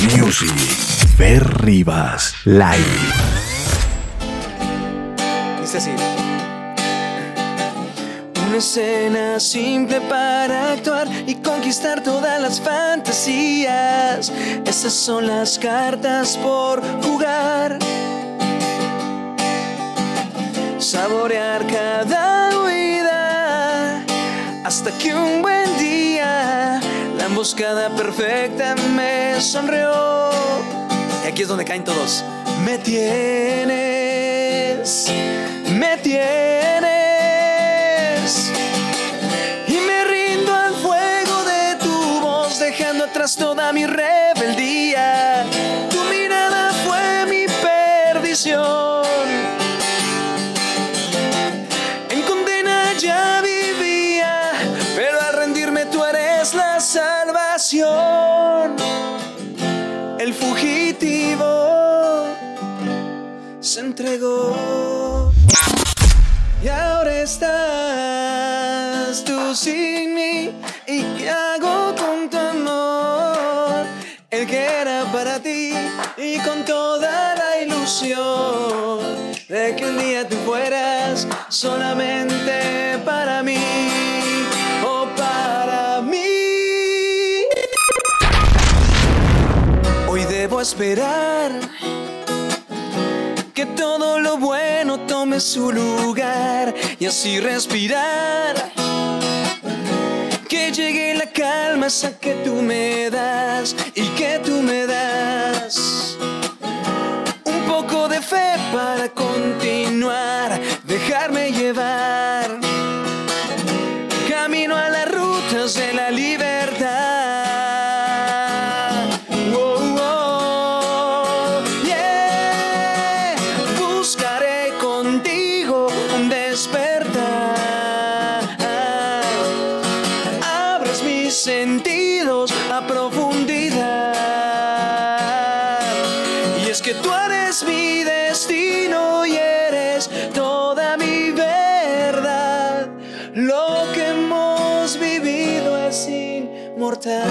Music. Fer Rivas. Live. Dice así. Una escena simple para actuar y conquistar todas las fantasías. Esas son las cartas por jugar. Saborear cada huida hasta que un emboscada perfecta me sonrió. Y aquí es donde caen todos. Me tienes, me tienes. Y me rindo al fuego de tu voz, dejando atrás toda mi rebeldía. Tu mirada fue mi perdición. Se entregó. Y ahora estás tú sin mí. ¿Y qué hago con tu amor? El que era para ti y con toda la ilusión de que un día tú fueras solamente para mí o para mí. Hoy debo esperar que todo lo bueno tome su lugar y así respirar. Que llegue la calma esa que tú me das y que tú me das. Un poco de fe para continuar, dejarme llevar. Profundidad. Y es que tú eres mi destino y eres toda mi verdad. Lo que hemos vivido es inmortal.